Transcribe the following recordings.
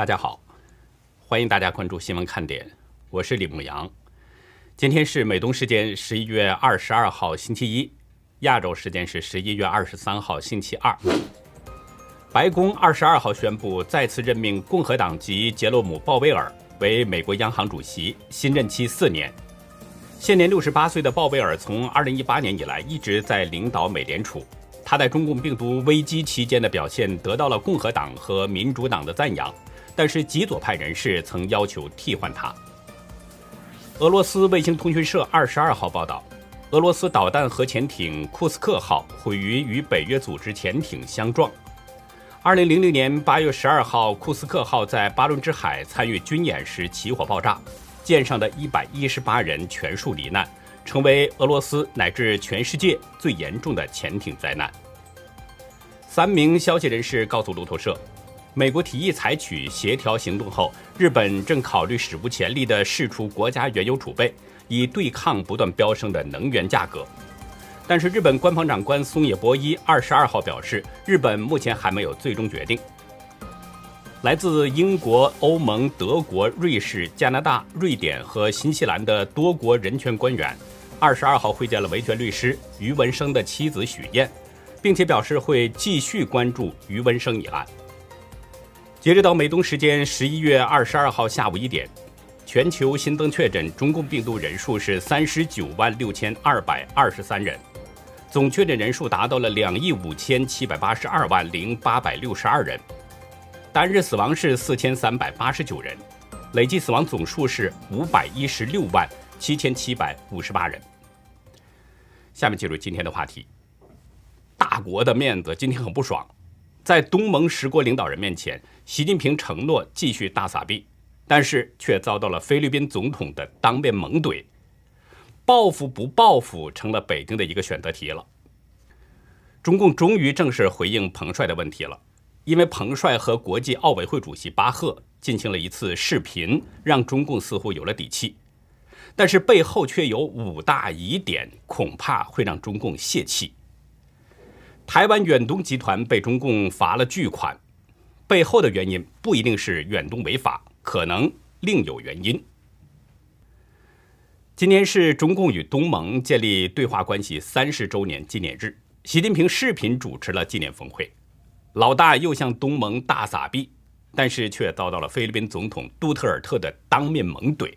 大家好，欢迎大家关注新闻看点，我是李牧阳。今天是美东时间十一月二十二号星期一，亚洲时间是十一月二十三号星期二。白宫二十二号宣布再次任命共和党籍杰罗姆·鲍威尔为美国央行主席，新任期四年。现年六十八岁的鲍威尔从二零一八年以来一直在领导美联储。他在中共病毒危机期间的表现得到了共和党和民主党的赞扬，但是极左派人士曾要求替换他。俄罗斯卫星通讯社二十二号报道，俄罗斯导弹核潜艇库斯克号毁于与北约组织潜艇相撞。二零零零年八月十二号，库斯克号在巴伦支海参与军演时起火爆炸，舰上的一百一十八人全数罹难。成为俄罗斯乃至全世界最严重的潜艇灾难。三名消息人士告诉路透社，美国提议采取协调行动后，日本正考虑史无前例地释出国家原油储备，以对抗不断飙升的能源价格。但是，日本官方长官松野博一二十二号表示，日本目前还没有最终决定。来自英国、欧盟、德国、瑞士、加拿大、瑞典和新西兰的多国人权官员，二十二号会见了维权律师于文生的妻子许燕，并且表示会继续关注于文生一案。截止到美东时间十一月二十二号下午一点，全球新增确诊中共病毒人数是三十九万六千二百二十三人，总确诊人数达到了两亿五千七百八十二万零八百六十二人。单日死亡是四千三百八十九人，累计死亡总数是五百一十六万七千七百五十八人。下面进入今天的话题。大国的面子今天很不爽，在东盟十国领导人面前，习近平承诺继续大撒币，但是却遭到了菲律宾总统的当面猛怼。报复不报复成了北京的一个选择题了。中共终于正式回应彭帅的问题了。因为彭帅和国际奥委会主席巴赫进行了一次视频，让中共似乎有了底气，但是背后却有五大疑点，恐怕会让中共泄气。台湾远东集团被中共罚了巨款，背后的原因不一定是远东违法，可能另有原因。今年是中共与东盟建立对话关系三十周年纪念日，习近平视频主持了纪念峰会。老大又向东盟大撒币，但是却遭到了菲律宾总统杜特尔特的当面猛怼。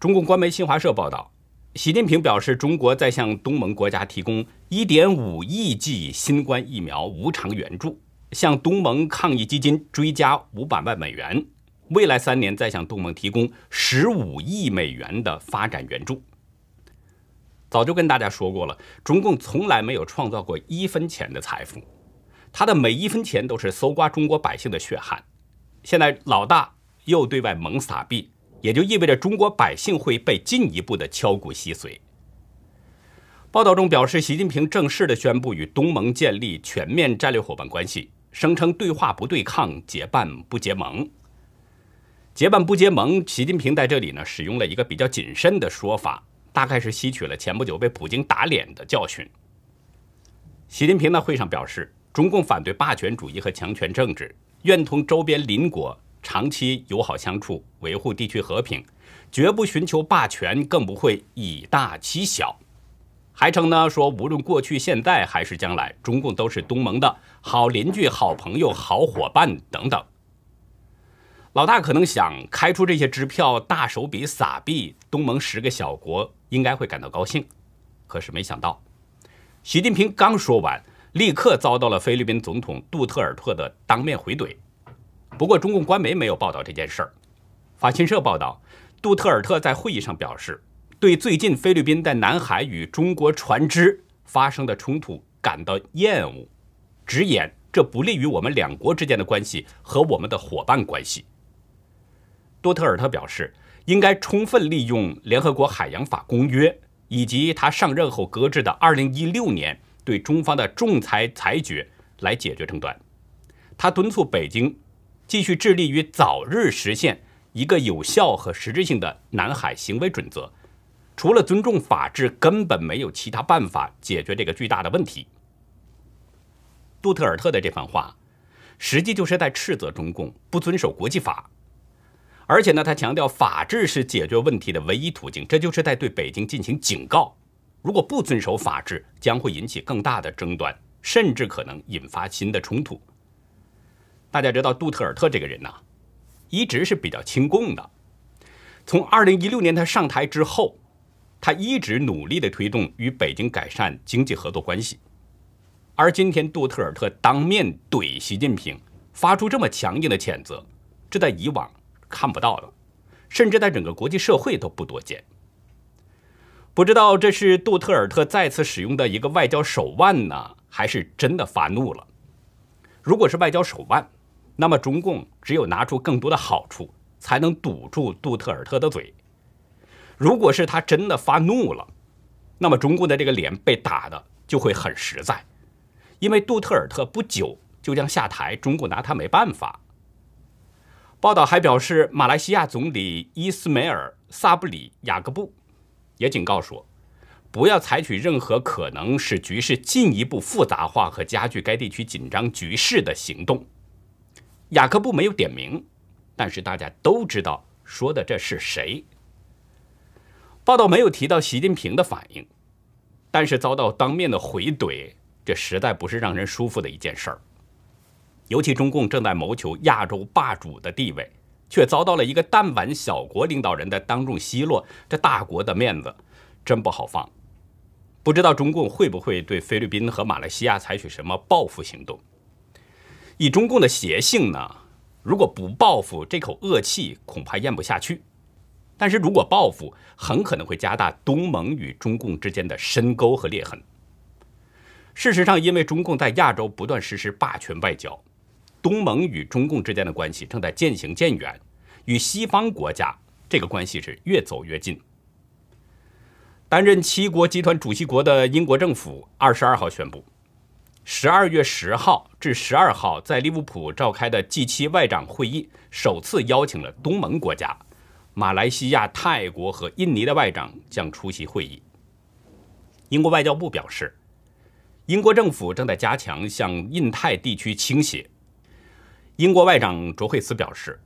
中共官媒新华社报道，习近平表示，中国在向东盟国家提供1.5亿剂新冠疫苗无偿援助，向东盟抗疫基金追加500万美元，未来三年再向东盟提供15亿美元的发展援助。早就跟大家说过了，中共从来没有创造过一分钱的财富。他的每一分钱都是搜刮中国百姓的血汗，现在老大又对外猛撒币，也就意味着中国百姓会被进一步的敲骨吸髓。报道中表示，习近平正式的宣布与东盟建立全面战略伙伴关系，声称对话不对抗，结伴不结盟。结伴不结盟，习近平在这里呢使用了一个比较谨慎的说法，大概是吸取了前不久被普京打脸的教训。习近平在会上表示。中共反对霸权主义和强权政治，愿同周边邻国长期友好相处，维护地区和平，绝不寻求霸权，更不会以大欺小。还称呢说，无论过去、现在还是将来，中共都是东盟的好邻居、好朋友、好伙伴等等。老大可能想开出这些支票，大手笔撒币，东盟十个小国应该会感到高兴。可是没想到，习近平刚说完。立刻遭到了菲律宾总统杜特尔特的当面回怼。不过，中共官媒没有报道这件事儿。法新社报道，杜特尔特在会议上表示，对最近菲律宾在南海与中国船只发生的冲突感到厌恶，直言这不利于我们两国之间的关系和我们的伙伴关系。杜特尔特表示，应该充分利用联合国海洋法公约以及他上任后搁置的2016年。对中方的仲裁裁决来解决争端，他敦促北京继续致力于早日实现一个有效和实质性的南海行为准则。除了尊重法治，根本没有其他办法解决这个巨大的问题。杜特尔特的这番话，实际就是在斥责中共不遵守国际法。而且呢，他强调法治是解决问题的唯一途径，这就是在对北京进行警告：如果不遵守法治，将会引起更大的争端，甚至可能引发新的冲突。大家知道杜特尔特这个人呢，一直是比较亲共的。从2016年他上台之后，他一直努力的推动与北京改善经济合作关系。而今天杜特尔特当面怼习近平，发出这么强硬的谴责，这在以往。看不到了，甚至在整个国际社会都不多见。不知道这是杜特尔特再次使用的一个外交手腕呢，还是真的发怒了？如果是外交手腕，那么中共只有拿出更多的好处，才能堵住杜特尔特的嘴。如果是他真的发怒了，那么中共的这个脸被打的就会很实在，因为杜特尔特不久就将下台，中共拿他没办法。报道还表示，马来西亚总理伊斯梅尔·萨布里雅各布也警告说，不要采取任何可能使局势进一步复杂化和加剧该地区紧张局势的行动。雅各布没有点名，但是大家都知道说的这是谁。报道没有提到习近平的反应，但是遭到当面的回怼，这实在不是让人舒服的一件事儿。尤其中共正在谋求亚洲霸主的地位，却遭到了一个弹丸小国领导人的当众奚落，这大国的面子真不好放。不知道中共会不会对菲律宾和马来西亚采取什么报复行动？以中共的邪性呢，如果不报复，这口恶气恐怕咽不下去；但是如果报复，很可能会加大东盟与中共之间的深沟和裂痕。事实上，因为中共在亚洲不断实施霸权外交。东盟与中共之间的关系正在渐行渐远，与西方国家这个关系是越走越近。担任七国集团主席国的英国政府二十二号宣布，十二月十号至十二号在利物浦召开的 G7 外长会议首次邀请了东盟国家，马来西亚、泰国和印尼的外长将出席会议。英国外交部表示，英国政府正在加强向印太地区倾斜。英国外长卓惠斯表示，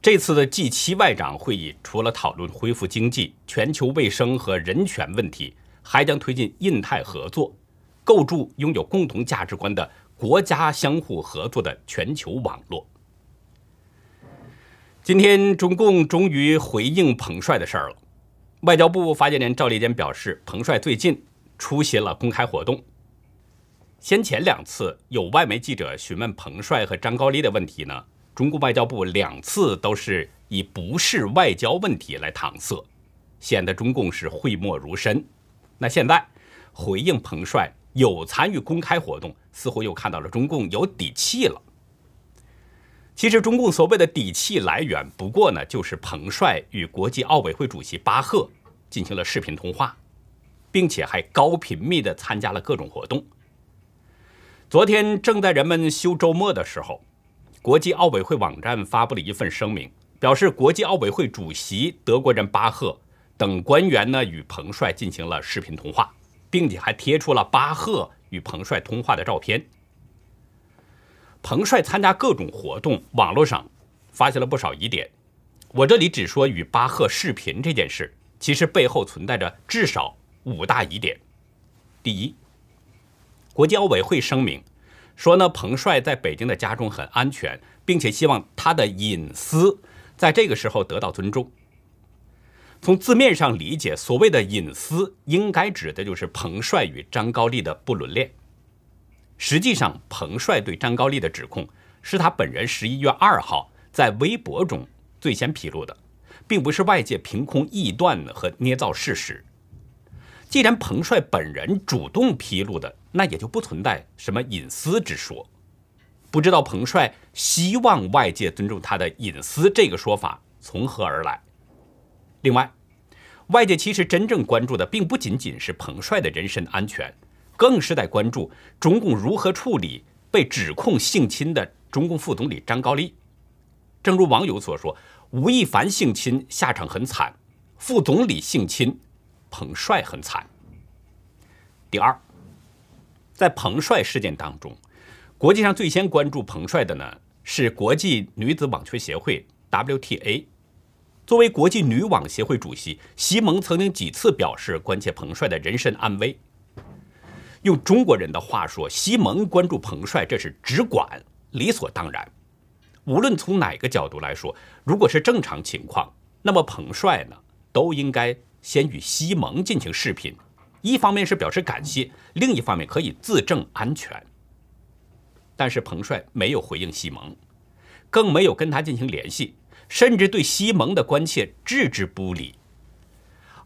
这次的 G7 外长会议除了讨论恢复经济、全球卫生和人权问题，还将推进印太合作，构筑拥有共同价值观的国家相互合作的全球网络。今天，中共终于回应彭帅的事儿了。外交部发言人赵立坚表示，彭帅最近出席了公开活动。先前两次有外媒记者询问彭帅和张高丽的问题呢，中国外交部两次都是以不是外交问题来搪塞，显得中共是讳莫如深。那现在回应彭帅有参与公开活动，似乎又看到了中共有底气了。其实中共所谓的底气来源，不过呢就是彭帅与国际奥委会主席巴赫进行了视频通话，并且还高频密地参加了各种活动。昨天正在人们休周末的时候，国际奥委会网站发布了一份声明，表示国际奥委会主席德国人巴赫等官员呢与彭帅进行了视频通话，并且还贴出了巴赫与彭帅通话的照片。彭帅参加各种活动，网络上发现了不少疑点。我这里只说与巴赫视频这件事，其实背后存在着至少五大疑点。第一。国际奥委会声明说呢，彭帅在北京的家中很安全，并且希望他的隐私在这个时候得到尊重。从字面上理解，所谓的隐私应该指的就是彭帅与张高丽的不伦恋。实际上，彭帅对张高丽的指控是他本人十一月二号在微博中最先披露的，并不是外界凭空臆断和捏造事实。既然彭帅本人主动披露的，那也就不存在什么隐私之说。不知道彭帅希望外界尊重他的隐私这个说法从何而来？另外，外界其实真正关注的并不仅仅是彭帅的人身安全，更是在关注中共如何处理被指控性侵的中共副总理张高丽。正如网友所说，吴亦凡性侵下场很惨，副总理性侵。彭帅很惨。第二，在彭帅事件当中，国际上最先关注彭帅的呢是国际女子网球协会 WTA。作为国际女网协会主席，西蒙曾经几次表示关切彭帅的人身安危。用中国人的话说，西蒙关注彭帅，这是只管，理所当然。无论从哪个角度来说，如果是正常情况，那么彭帅呢，都应该先与西蒙进行视频，一方面是表示感谢，另一方面可以自证安全。但是彭帅没有回应西蒙，更没有跟他进行联系。甚至对西蒙的关切置之不理，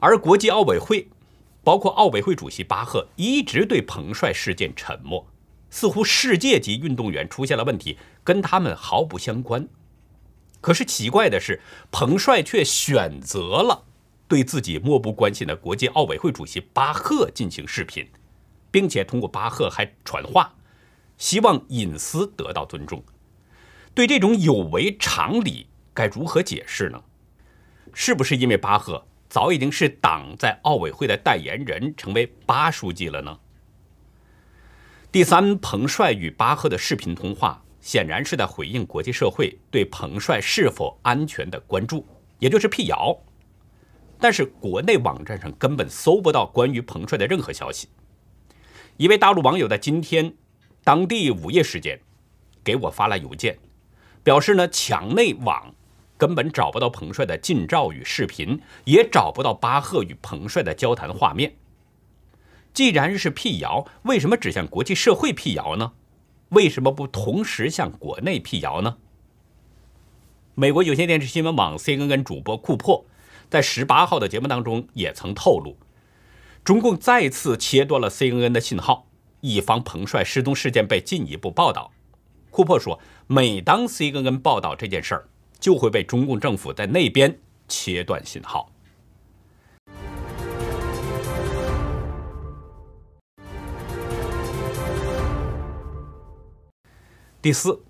而国际奥委会，包括奥委会主席巴赫，一直对彭帅事件沉默，似乎世界级运动员出现了问题，跟他们毫不相关。可是奇怪的是，彭帅却选择了对自己漠不关心的国际奥委会主席巴赫进行视频，并且通过巴赫还传话，希望隐私得到尊重。对这种有违常理。该如何解释呢？是不是因为巴赫早已经是党在奥委会的代言人，成为巴书记了呢？第三，彭帅与巴赫的视频通话，显然是在回应国际社会对彭帅是否安全的关注，也就是辟谣。但是国内网站上根本搜不到关于彭帅的任何消息。一位大陆网友在今天当地午夜时间给我发来邮件，表示呢，墙内网。根本找不到彭帅的近照与视频，也找不到巴赫与彭帅的交谈画面。既然是辟谣，为什么只向国际社会辟谣呢？为什么不同时向国内辟谣呢？美国有线电视新闻网 CNN 主播库珀在十八号的节目当中也曾透露，中共再次切断了 CNN 的信号，以防彭帅失踪事件被进一步报道。库珀说，每当 CNN 报道这件事儿，就会被中共政府在那边切断信号。第四，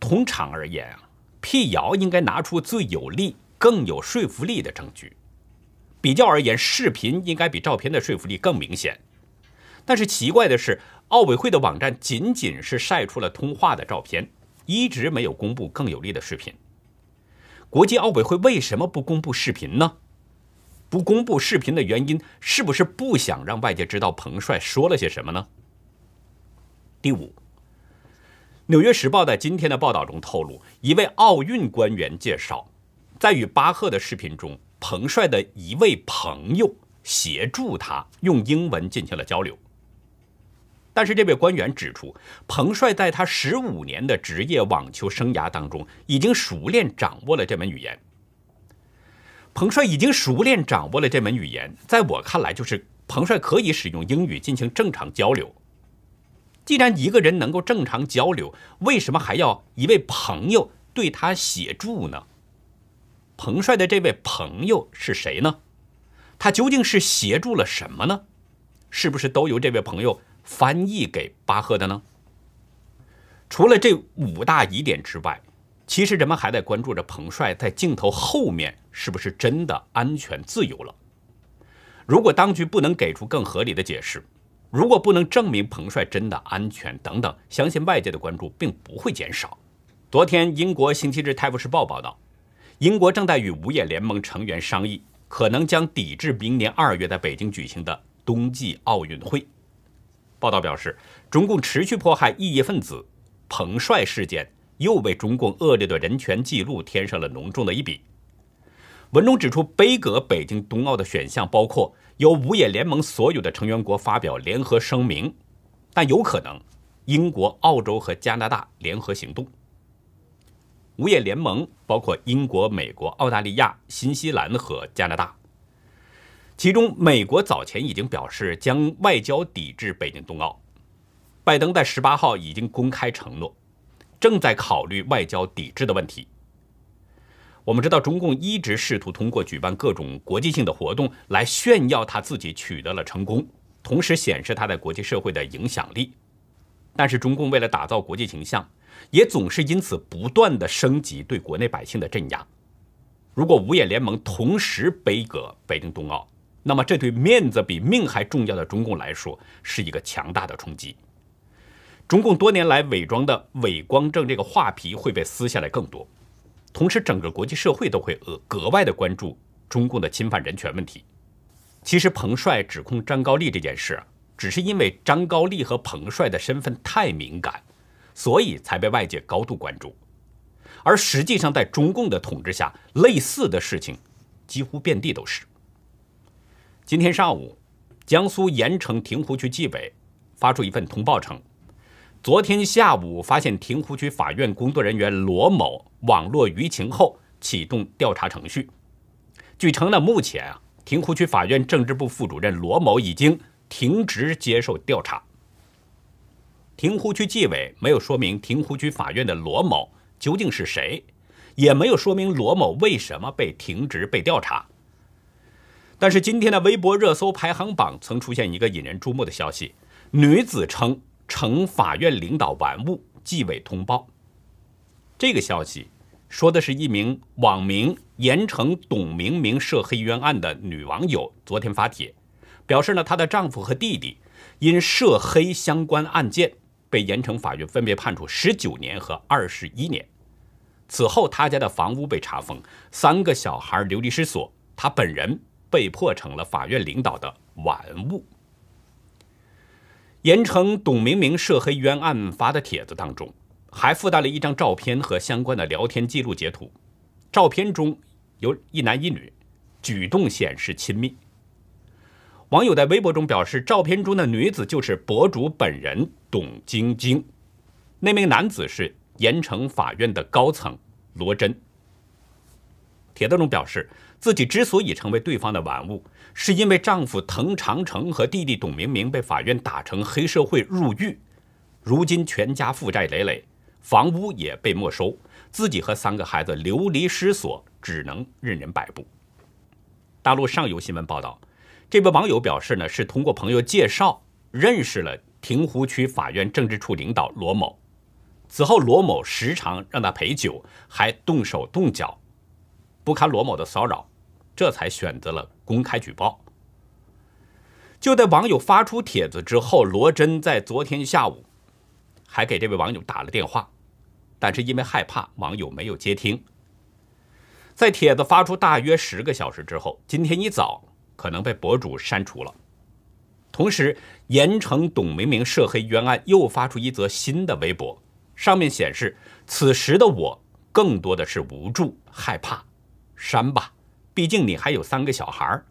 通常而言啊，辟谣应该拿出最有力、更有说服力的证据。比较而言，视频应该比照片的说服力更明显。但是奇怪的是，奥委会的网站仅仅是晒出了通话的照片。一直没有公布更有力的视频。国际奥委会为什么不公布视频呢？不公布视频的原因是不是不想让外界知道彭帅说了些什么呢？第五，《纽约时报》在今天的报道中透露，一位奥运官员介绍，在与巴赫的视频中，彭帅的一位朋友协助他用英文进行了交流。但是这位官员指出，彭帅在他十五年的职业网球生涯当中，已经熟练掌握了这门语言。彭帅已经熟练掌握了这门语言，在我看来，就是彭帅可以使用英语进行正常交流。既然一个人能够正常交流，为什么还要一位朋友对他协助呢？彭帅的这位朋友是谁呢？他究竟是协助了什么呢？是不是都由这位朋友？翻译给巴赫的呢？除了这五大疑点之外，其实人们还在关注着彭帅在镜头后面是不是真的安全自由了。如果当局不能给出更合理的解释，如果不能证明彭帅真的安全等等，相信外界的关注并不会减少。昨天，英国星期日《泰晤士报》报道，英国正在与五眼联盟成员商议，可能将抵制明年二月在北京举行的冬季奥运会。报道表示，中共持续迫害异议分子，彭帅事件又为中共恶劣的人权记录添上了浓重的一笔。文中指出，杯葛北京冬奥的选项包括由五眼联盟所有的成员国发表联合声明，但有可能英国、澳洲和加拿大联合行动。五眼联盟包括英国、美国、澳大利亚、新西兰和加拿大。其中，美国早前已经表示将外交抵制北京冬奥。拜登在十八号已经公开承诺，正在考虑外交抵制的问题。我们知道，中共一直试图通过举办各种国际性的活动来炫耀他自己取得了成功，同时显示他在国际社会的影响力。但是，中共为了打造国际形象，也总是因此不断的升级对国内百姓的镇压。如果五眼联盟同时杯葛北京冬奥，那么，这对面子比命还重要的中共来说，是一个强大的冲击。中共多年来伪装的伪光正这个画皮会被撕下来更多，同时整个国际社会都会额格外的关注中共的侵犯人权问题。其实彭帅指控张高丽这件事，只是因为张高丽和彭帅的身份太敏感，所以才被外界高度关注。而实际上，在中共的统治下，类似的事情几乎遍地都是。今天上午，江苏盐城亭湖区纪委发出一份通报称。昨天下午发现亭湖区法院工作人员罗某网络舆情后，启动调查程序。据称呢，目前啊，亭湖区法院政治部副主任罗某已经停职接受调查。亭湖区纪委没有说明亭湖区法院的罗某究竟是谁，也没有说明罗某为什么被停职被调查。但是今天的微博热搜排行榜曾出现一个引人注目的消息，女子称。呈法院领导玩物，纪委通报。这个消息说的是一名网名“盐城董明明涉黑冤案”的女网友昨天发帖，表示呢，她的丈夫和弟弟因涉黑相关案件被盐城法院分别判处十九年和二十一年。此后，他家的房屋被查封，三个小孩流离失所，他本人被迫成了法院领导的玩物。盐城董明明涉黑冤案发的帖子当中，还附带了一张照片和相关的聊天记录截图。照片中有一男一女，举动显示亲密。网友在微博中表示，照片中的女子就是博主本人董晶晶，那名男子是盐城法院的高层罗真。帖子中表示，自己之所以成为对方的玩物。是因为丈夫滕长城和弟弟董明明被法院打成黑社会入狱，如今全家负债累累，房屋也被没收，自己和三个孩子流离失所，只能任人摆布。大陆上游新闻报道，这位网友表示呢，是通过朋友介绍认识了亭湖区法院政治处领导罗某，此后罗某时常让他陪酒，还动手动脚，不堪罗某的骚扰。这才选择了公开举报。就在网友发出帖子之后，罗真在昨天下午还给这位网友打了电话，但是因为害怕，网友没有接听。在帖子发出大约十个小时之后，今天一早可能被博主删除了。同时，盐城董明明涉黑冤案又发出一则新的微博，上面显示：“此时的我更多的是无助、害怕，删吧。”毕竟你还有三个小孩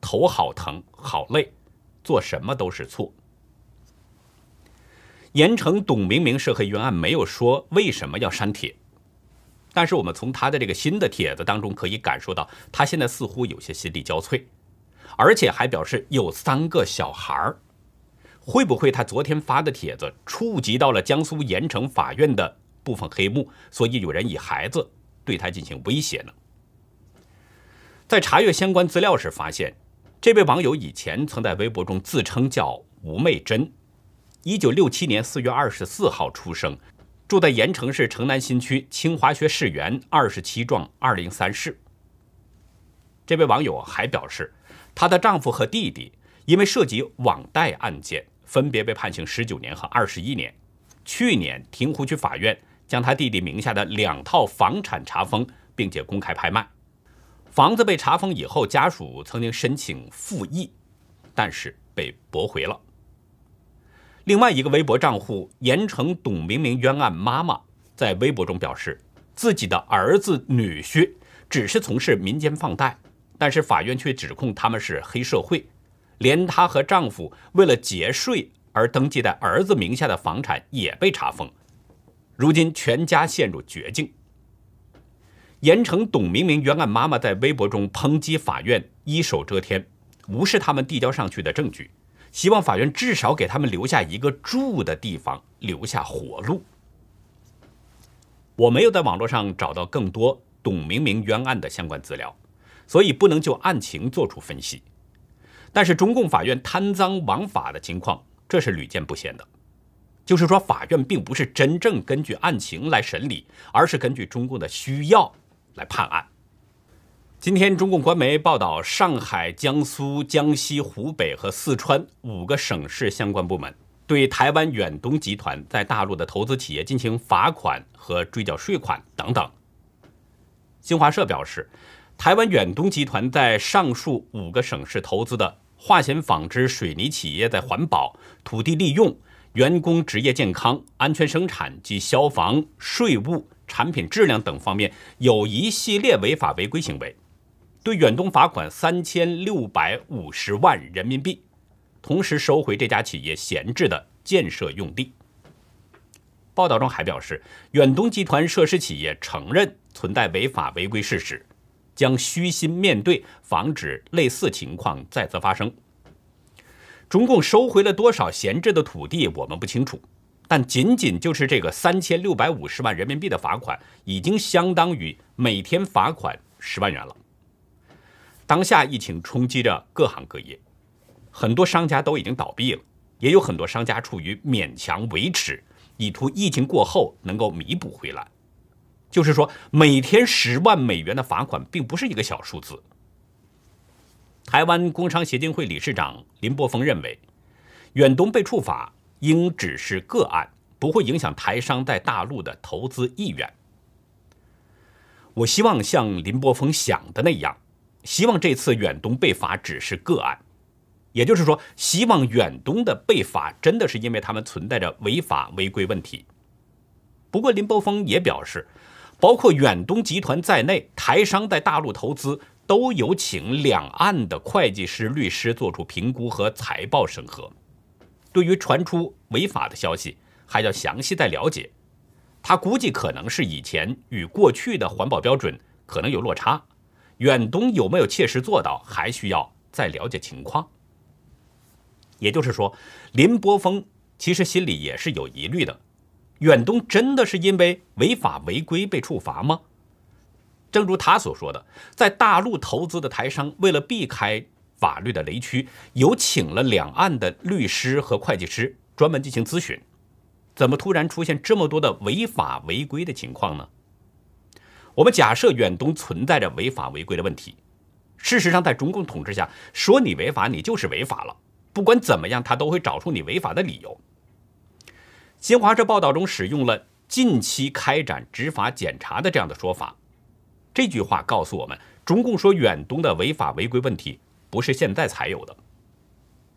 头好疼好累，做什么都是错。盐城董明明涉黑冤案没有说为什么要删帖，但是我们从他的这个新的帖子当中可以感受到，他现在似乎有些心力交瘁，而且还表示有三个小孩儿会不会他昨天发的帖子触及到了江苏盐城法院的部分黑幕，所以有人以孩子对他进行威胁呢？在查阅相关资料时，发现这位网友以前曾在微博中自称叫吴媚珍，一九六七年四月二十四号出生，住在盐城市城南新区清华学士园二十七幢二零三室。这位网友还表示，她的丈夫和弟弟因为涉及网贷案件，分别被判刑十九年和二十一年。去年，亭湖区法院将他弟弟名下的两套房产查封，并且公开拍卖。房子被查封以后，家属曾经申请复议，但是被驳回了。另外一个微博账户“盐城董明明冤案妈妈”在微博中表示，自己的儿子女婿只是从事民间放贷，但是法院却指控他们是黑社会，连她和丈夫为了节税而登记在儿子名下的房产也被查封，如今全家陷入绝境。盐城董明明冤案妈妈在微博中抨击法院一手遮天，无视他们递交上去的证据，希望法院至少给他们留下一个住的地方，留下活路。我没有在网络上找到更多董明明冤案的相关资料，所以不能就案情做出分析。但是中共法院贪赃枉法的情况，这是屡见不鲜的。就是说，法院并不是真正根据案情来审理，而是根据中共的需要。来判案。今天，中共官媒报道，上海、江苏、江西、湖北和四川五个省市相关部门对台湾远东集团在大陆的投资企业进行罚款和追缴税款等等。新华社表示，台湾远东集团在上述五个省市投资的化纤纺织、水泥企业，在环保、土地利用、员工职业健康、安全生产及消防、税务、产品质量等方面有一系列违法违规行为，对远东罚款三千六百五十万人民币，同时收回这家企业闲置的建设用地。报道中还表示，远东集团涉事企业承认存在违法违规事实，将虚心面对，防止类似情况再次发生。中共收回了多少闲置的土地，我们不清楚，但仅仅就是这个三千六百五十万人民币的罚款，已经相当于每天罚款十万元了。当下疫情冲击着各行各业，很多商家都已经倒闭了，也有很多商家处于勉强维持。以图疫情过后能够弥补回来，就是说，每天十万美元的罚款并不是一个小数字。台湾工商协进会理事长林柏峰认为，远东被处罚应只是个案，不会影响台商在大陆的投资意愿。我希望像林波峰想的那样，希望这次远东被罚只是个案。也就是说，希望远东的被罚真的是因为他们存在着违法违规问题。不过林波峰也表示，包括远东集团在内，台商在大陆投资都有请两岸的会计师、律师做出评估和财报审核。对于传出违法的消息，还要详细再了解。他估计可能是以前与过去的环保标准可能有落差，远东有没有切实做到，还需要再了解情况。也就是说，林波峰其实心里也是有疑虑的。远东真的是因为违法违规被处罚吗？正如他所说的，在大陆投资的台商为了避开法律的雷区，有请了两岸的律师和会计师专门进行咨询。怎么突然出现这么多的违法违规的情况呢？我们假设远东存在着违法违规的问题。事实上，在中共统治下，说你违法，你就是违法了。不管怎么样，他都会找出你违法的理由。新华社报道中使用了“近期开展执法检查”的这样的说法，这句话告诉我们，中共说远东的违法违规问题不是现在才有的，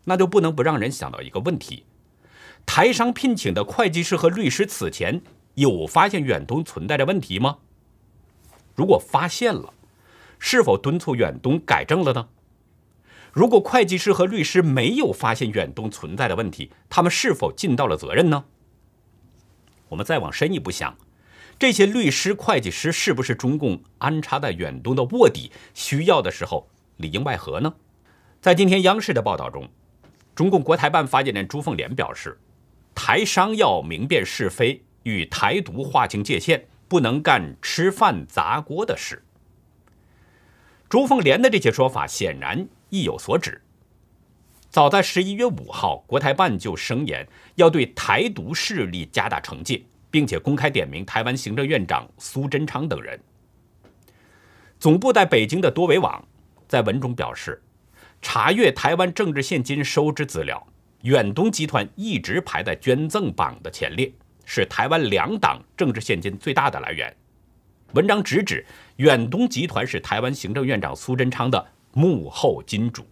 那就不能不让人想到一个问题：台商聘请的会计师和律师此前有发现远东存在的问题吗？如果发现了，是否敦促远东改正了呢？如果会计师和律师没有发现远东存在的问题，他们是否尽到了责任呢？我们再往深一步想，这些律师、会计师是不是中共安插在远东的卧底，需要的时候里应外合呢？在今天央视的报道中，中共国台办发言人朱凤莲表示，台商要明辨是非，与台独划清界限，不能干吃饭砸锅的事。朱凤莲的这些说法显然。意有所指。早在十一月五号，国台办就声言要对台独势力加大惩戒，并且公开点名台湾行政院长苏贞昌等人。总部在北京的多维网在文中表示，查阅台湾政治现金收支资料，远东集团一直排在捐赠榜的前列，是台湾两党政治现金最大的来源。文章直指远东集团是台湾行政院长苏贞昌的。幕后金主，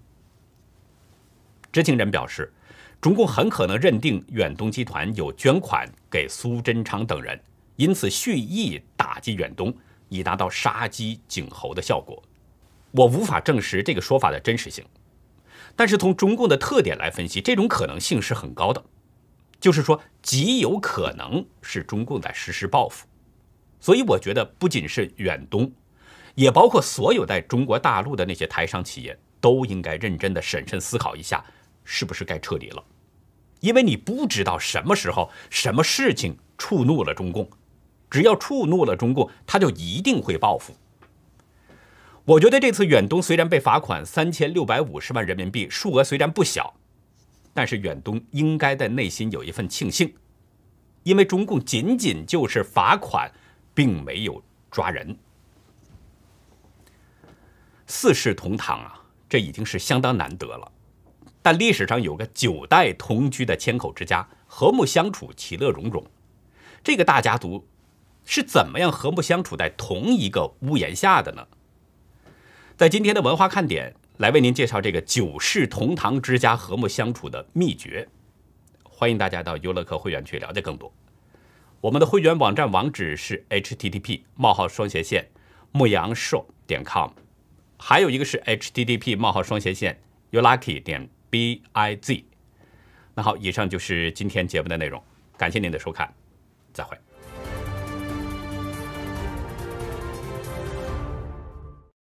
知情人表示，中共很可能认定远东集团有捐款给苏贞昌等人，因此蓄意打击远东，以达到杀鸡儆猴的效果。我无法证实这个说法的真实性，但是从中共的特点来分析，这种可能性是很高的，就是说极有可能是中共在实施报复。所以，我觉得不仅是远东。也包括所有在中国大陆的那些台商企业，都应该认真的审慎思考一下，是不是该撤离了？因为你不知道什么时候、什么事情触怒了中共，只要触怒了中共，他就一定会报复。我觉得这次远东虽然被罚款三千六百五十万人民币，数额虽然不小，但是远东应该在内心有一份庆幸，因为中共仅仅就是罚款，并没有抓人。四世同堂啊，这已经是相当难得了。但历史上有个九代同居的千口之家，和睦相处，其乐融融。这个大家族是怎么样和睦相处在同一个屋檐下的呢？在今天的文化看点，来为您介绍这个九世同堂之家和睦相处的秘诀。欢迎大家到优乐客会员去了解更多。我们的会员网站网址是 http: 冒号双斜线牧羊寿点 com，还有一个是 http: 冒号双斜线 youlucky 点 biz。那好，以上就是今天节目的内容，感谢您的收看，再会。